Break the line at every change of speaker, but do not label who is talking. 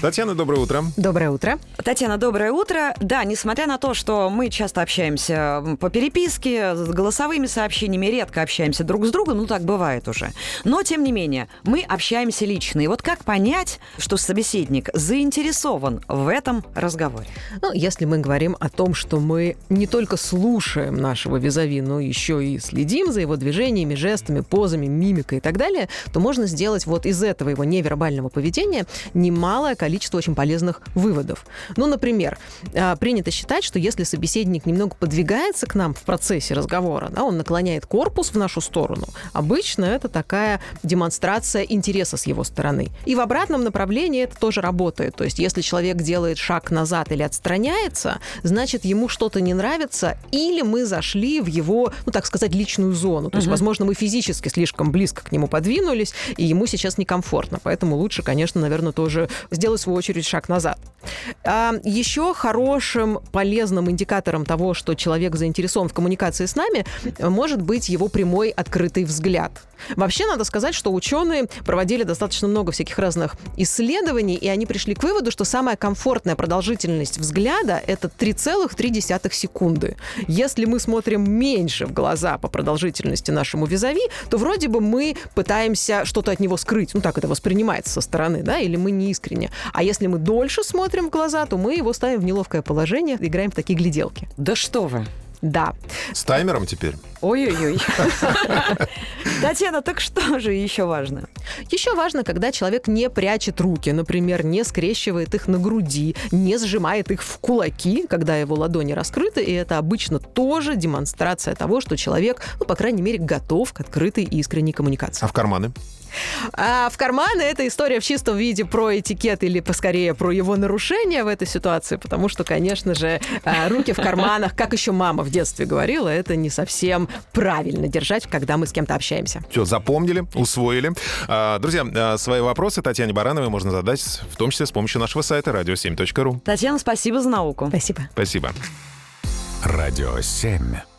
Татьяна, доброе утро.
Доброе утро.
Татьяна, доброе утро. Да, несмотря на то, что мы часто общаемся по переписке, с голосовыми сообщениями, редко общаемся друг с другом, ну так бывает уже. Но, тем не менее, мы общаемся лично. И вот как понять, что собеседник заинтересован в этом разговоре?
Ну, если мы говорим о том, что мы не только слушаем нашего визави, но еще и следим за его движениями, жестами, позами, мимикой и так далее, то можно сделать вот из этого его невербального поведения немалое количество количество очень полезных выводов. Ну, например, а, принято считать, что если собеседник немного подвигается к нам в процессе разговора, да, он наклоняет корпус в нашу сторону, обычно это такая демонстрация интереса с его стороны. И в обратном направлении это тоже работает. То есть, если человек делает шаг назад или отстраняется, значит, ему что-то не нравится, или мы зашли в его, ну, так сказать, личную зону. То есть, угу. возможно, мы физически слишком близко к нему подвинулись, и ему сейчас некомфортно. Поэтому лучше, конечно, наверное, тоже сделать в свою очередь, шаг назад. А еще хорошим, полезным индикатором того, что человек заинтересован в коммуникации с нами, может быть его прямой открытый взгляд. Вообще, надо сказать, что ученые проводили достаточно много всяких разных исследований, и они пришли к выводу, что самая комфортная продолжительность взгляда — это 3,3 секунды. Если мы смотрим меньше в глаза по продолжительности нашему визави, то вроде бы мы пытаемся что-то от него скрыть. Ну, так это воспринимается со стороны, да, или мы не искренне. А если мы дольше смотрим в глаза, то мы его ставим в неловкое положение, играем в такие гляделки.
Да что вы!
Да.
С таймером теперь?
Ой-ой-ой. Татьяна, так что же еще важно?
Еще важно, когда человек не прячет руки, например, не скрещивает их на груди, не сжимает их в кулаки, когда его ладони раскрыты, и это обычно тоже демонстрация того, что человек, ну, по крайней мере, готов к открытой и искренней коммуникации.
А в карманы?
А в карманы это история в чистом виде про этикет или поскорее про его нарушение в этой ситуации, потому что, конечно же, а, руки в карманах, как еще мама в детстве говорила, это не совсем правильно держать, когда мы с кем-то общаемся.
Все, запомнили, усвоили. А, друзья, а, свои вопросы Татьяне Барановой можно задать, в том числе с помощью нашего сайта radio7.ru.
Татьяна, спасибо за науку.
Спасибо.
Спасибо.
Радио 7.